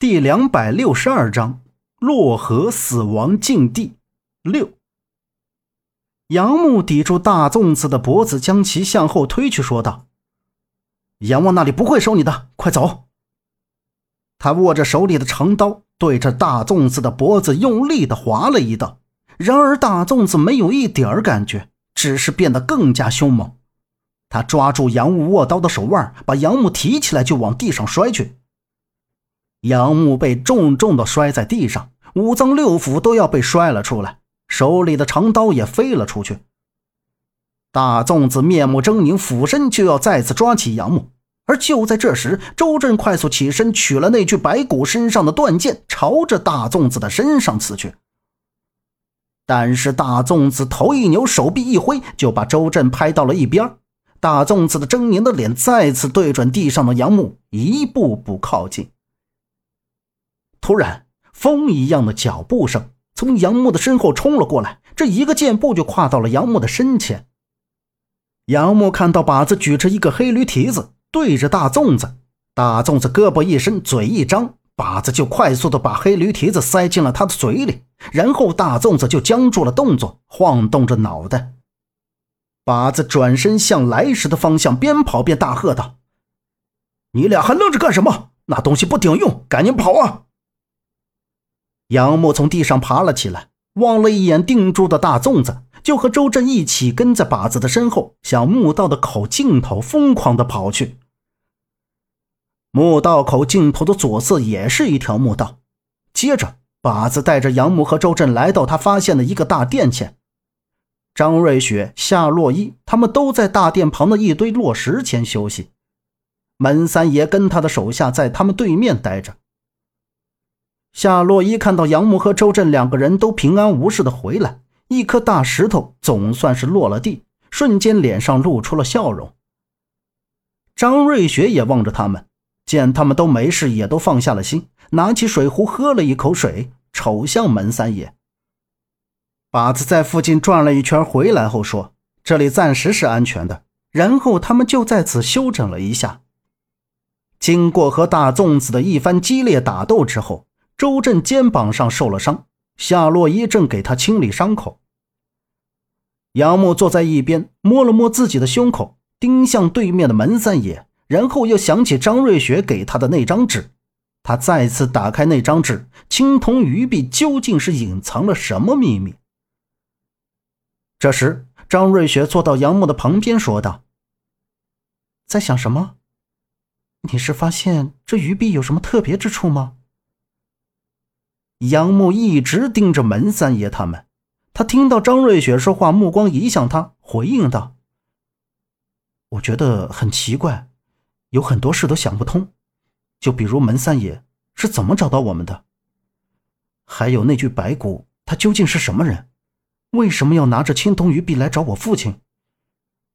第两百六十二章洛河死亡禁地六。杨木抵住大粽子的脖子，将其向后推去，说道：“阎王那里不会收你的，快走！”他握着手里的长刀，对着大粽子的脖子用力的划了一刀。然而大粽子没有一点感觉，只是变得更加凶猛。他抓住杨木握刀的手腕，把杨木提起来就往地上摔去。杨木被重重的摔在地上，五脏六腑都要被摔了出来，手里的长刀也飞了出去。大粽子面目狰狞，俯身就要再次抓起杨木，而就在这时，周震快速起身，取了那具白骨身上的断剑，朝着大粽子的身上刺去。但是大粽子头一扭，手臂一挥，就把周震拍到了一边。大粽子的狰狞的脸再次对准地上的杨木，一步步靠近。突然，风一样的脚步声从杨木的身后冲了过来，这一个箭步就跨到了杨木的身前。杨木看到靶子举着一个黑驴蹄子对着大粽子，大粽子胳膊一伸，嘴一张，靶子就快速的把黑驴蹄子塞进了他的嘴里，然后大粽子就僵住了动作，晃动着脑袋。靶子转身向来时的方向，边跑边大喝道：“你俩还愣着干什么？那东西不顶用，赶紧跑啊！”杨木从地上爬了起来，望了一眼定住的大粽子，就和周震一起跟在靶子的身后，向墓道的口尽头疯狂的跑去。墓道口尽头的左侧也是一条墓道。接着，靶子带着杨木和周震来到他发现的一个大殿前。张瑞雪、夏洛伊他们都在大殿旁的一堆落石前休息。门三爷跟他的手下在他们对面待着。夏洛伊看到杨木和周震两个人都平安无事的回来，一颗大石头总算是落了地，瞬间脸上露出了笑容。张瑞雪也望着他们，见他们都没事，也都放下了心，拿起水壶喝了一口水，瞅向门三爷。靶子在附近转了一圈回来后说：“这里暂时是安全的。”然后他们就在此休整了一下。经过和大粽子的一番激烈打斗之后。周震肩膀上受了伤，夏洛伊正给他清理伤口。杨木坐在一边，摸了摸自己的胸口，盯向对面的门三爷，然后又想起张瑞雪给他的那张纸，他再次打开那张纸，青铜鱼币究竟是隐藏了什么秘密？这时，张瑞雪坐到杨木的旁边，说道：“在想什么？你是发现这鱼币有什么特别之处吗？”杨木一直盯着门三爷他们，他听到张瑞雪说话，目光移向他，回应道：“我觉得很奇怪，有很多事都想不通，就比如门三爷是怎么找到我们的，还有那具白骨，他究竟是什么人？为什么要拿着青铜鱼币来找我父亲？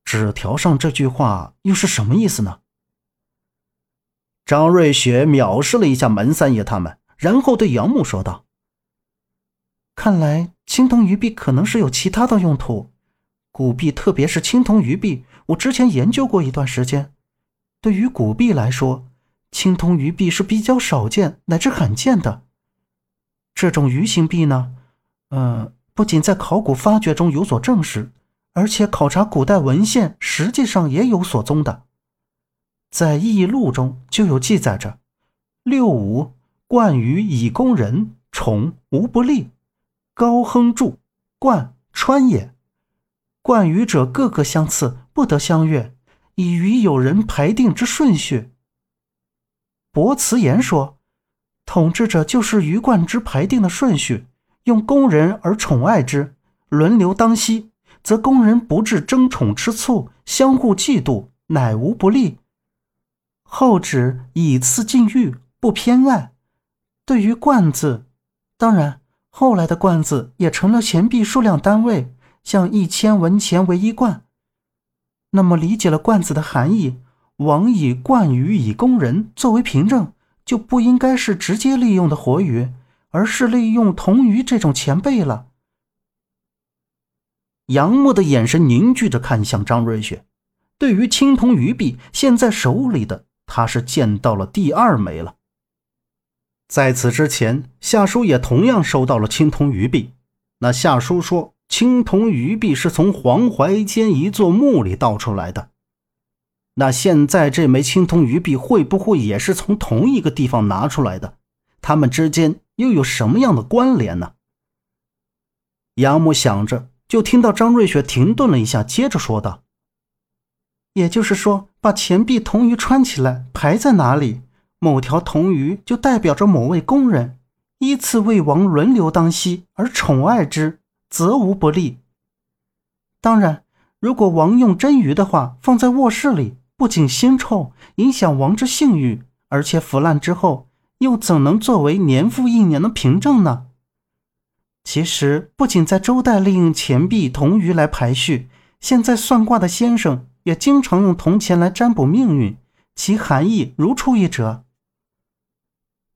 纸条上这句话又是什么意思呢？”张瑞雪藐视了一下门三爷他们。然后对杨木说道：“看来青铜鱼币可能是有其他的用途。古币，特别是青铜鱼币，我之前研究过一段时间。对于古币来说，青铜鱼币是比较少见乃至罕见的。这种鱼形币呢，嗯，不仅在考古发掘中有所证实，而且考察古代文献实际上也有所踪的。在异录中就有记载着六五。”冠于以攻人，宠无不利。高亨注：冠川也。冠于者各个相次，不得相越，以于有人排定之顺序。伯辞言说，统治者就是于冠之排定的顺序，用宫人而宠爱之，轮流当夕，则宫人不至争宠吃醋，相互嫉妒，乃无不利。后指以次禁欲，不偏爱。对于罐子，当然后来的罐子也成了钱币数量单位，像一千文钱为一罐。那么理解了罐子的含义，王以罐鱼以供人作为凭证，就不应该是直接利用的活鱼，而是利用铜鱼这种钱贝了。杨木的眼神凝聚着看向张瑞雪，对于青铜鱼币，现在手里的他是见到了第二枚了。在此之前，夏叔也同样收到了青铜鱼币。那夏叔说，青铜鱼币是从黄淮间一座墓里盗出来的。那现在这枚青铜鱼币会不会也是从同一个地方拿出来的？他们之间又有什么样的关联呢？杨母想着，就听到张瑞雪停顿了一下，接着说道：“也就是说，把钱币铜鱼穿起来，排在哪里？”某条铜鱼就代表着某位工人，依次为王轮流当息而宠爱之，则无不利。当然，如果王用真鱼的话放在卧室里，不仅腥臭，影响王之性欲，而且腐烂之后又怎能作为年复一年的凭证呢？其实，不仅在周代利用钱币铜鱼来排序，现在算卦的先生也经常用铜钱来占卜命运，其含义如出一辙。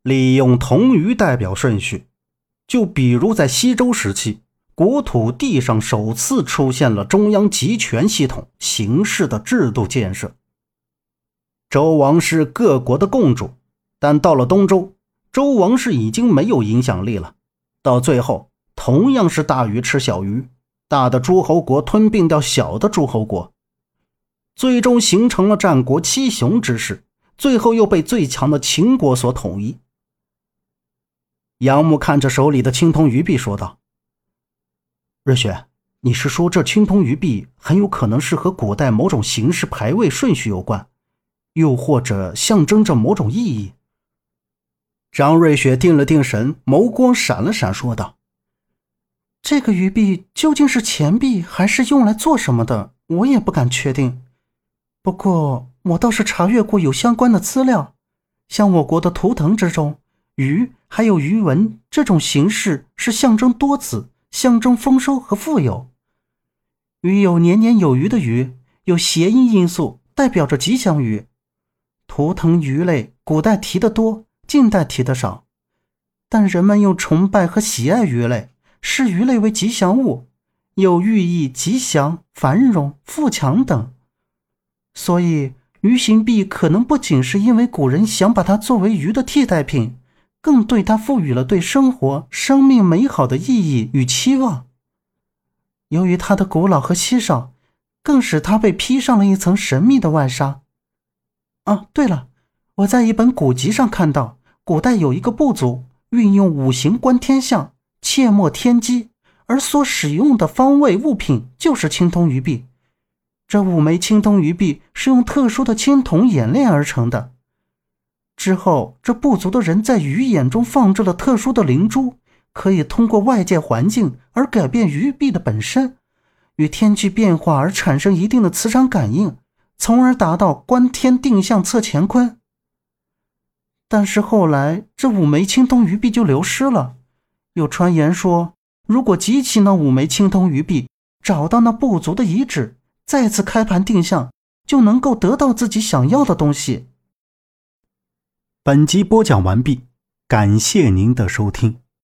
利用铜鱼代表顺序，就比如在西周时期，国土地上首次出现了中央集权系统形式的制度建设。周王室各国的共主，但到了东周，周王室已经没有影响力了。到最后，同样是大鱼吃小鱼，大的诸侯国吞并掉小的诸侯国，最终形成了战国七雄之势，最后又被最强的秦国所统一。杨木看着手里的青铜鱼币，说道：“瑞雪，你是说这青铜鱼币很有可能是和古代某种形式排位顺序有关，又或者象征着某种意义？”张瑞雪定了定神，眸光闪了闪，说道：“这个鱼币究竟是钱币还是用来做什么的，我也不敢确定。不过我倒是查阅过有相关的资料，像我国的图腾之中。”鱼还有鱼纹这种形式是象征多子，象征丰收和富有。鱼有年年有余的余，有谐音因素，代表着吉祥鱼。图腾鱼类，古代提的多，近代提的少，但人们又崇拜和喜爱鱼类，视鱼类为吉祥物，有寓意吉祥、繁荣、富强等。所以鱼形币可能不仅是因为古人想把它作为鱼的替代品。更对他赋予了对生活、生命美好的意义与期望。由于它的古老和稀少，更使它被披上了一层神秘的外纱。啊，对了，我在一本古籍上看到，古代有一个部族运用五行观天象、切莫天机，而所使用的方位物品就是青铜鱼币。这五枚青铜鱼币是用特殊的青铜冶炼而成的。之后，这部族的人在鱼眼中放置了特殊的灵珠，可以通过外界环境而改变鱼币的本身，与天气变化而产生一定的磁场感应，从而达到观天定向测乾坤。但是后来，这五枚青铜鱼币就流失了。有传言说，如果集齐那五枚青铜鱼币，找到那部族的遗址，再次开盘定向，就能够得到自己想要的东西。本集播讲完毕，感谢您的收听。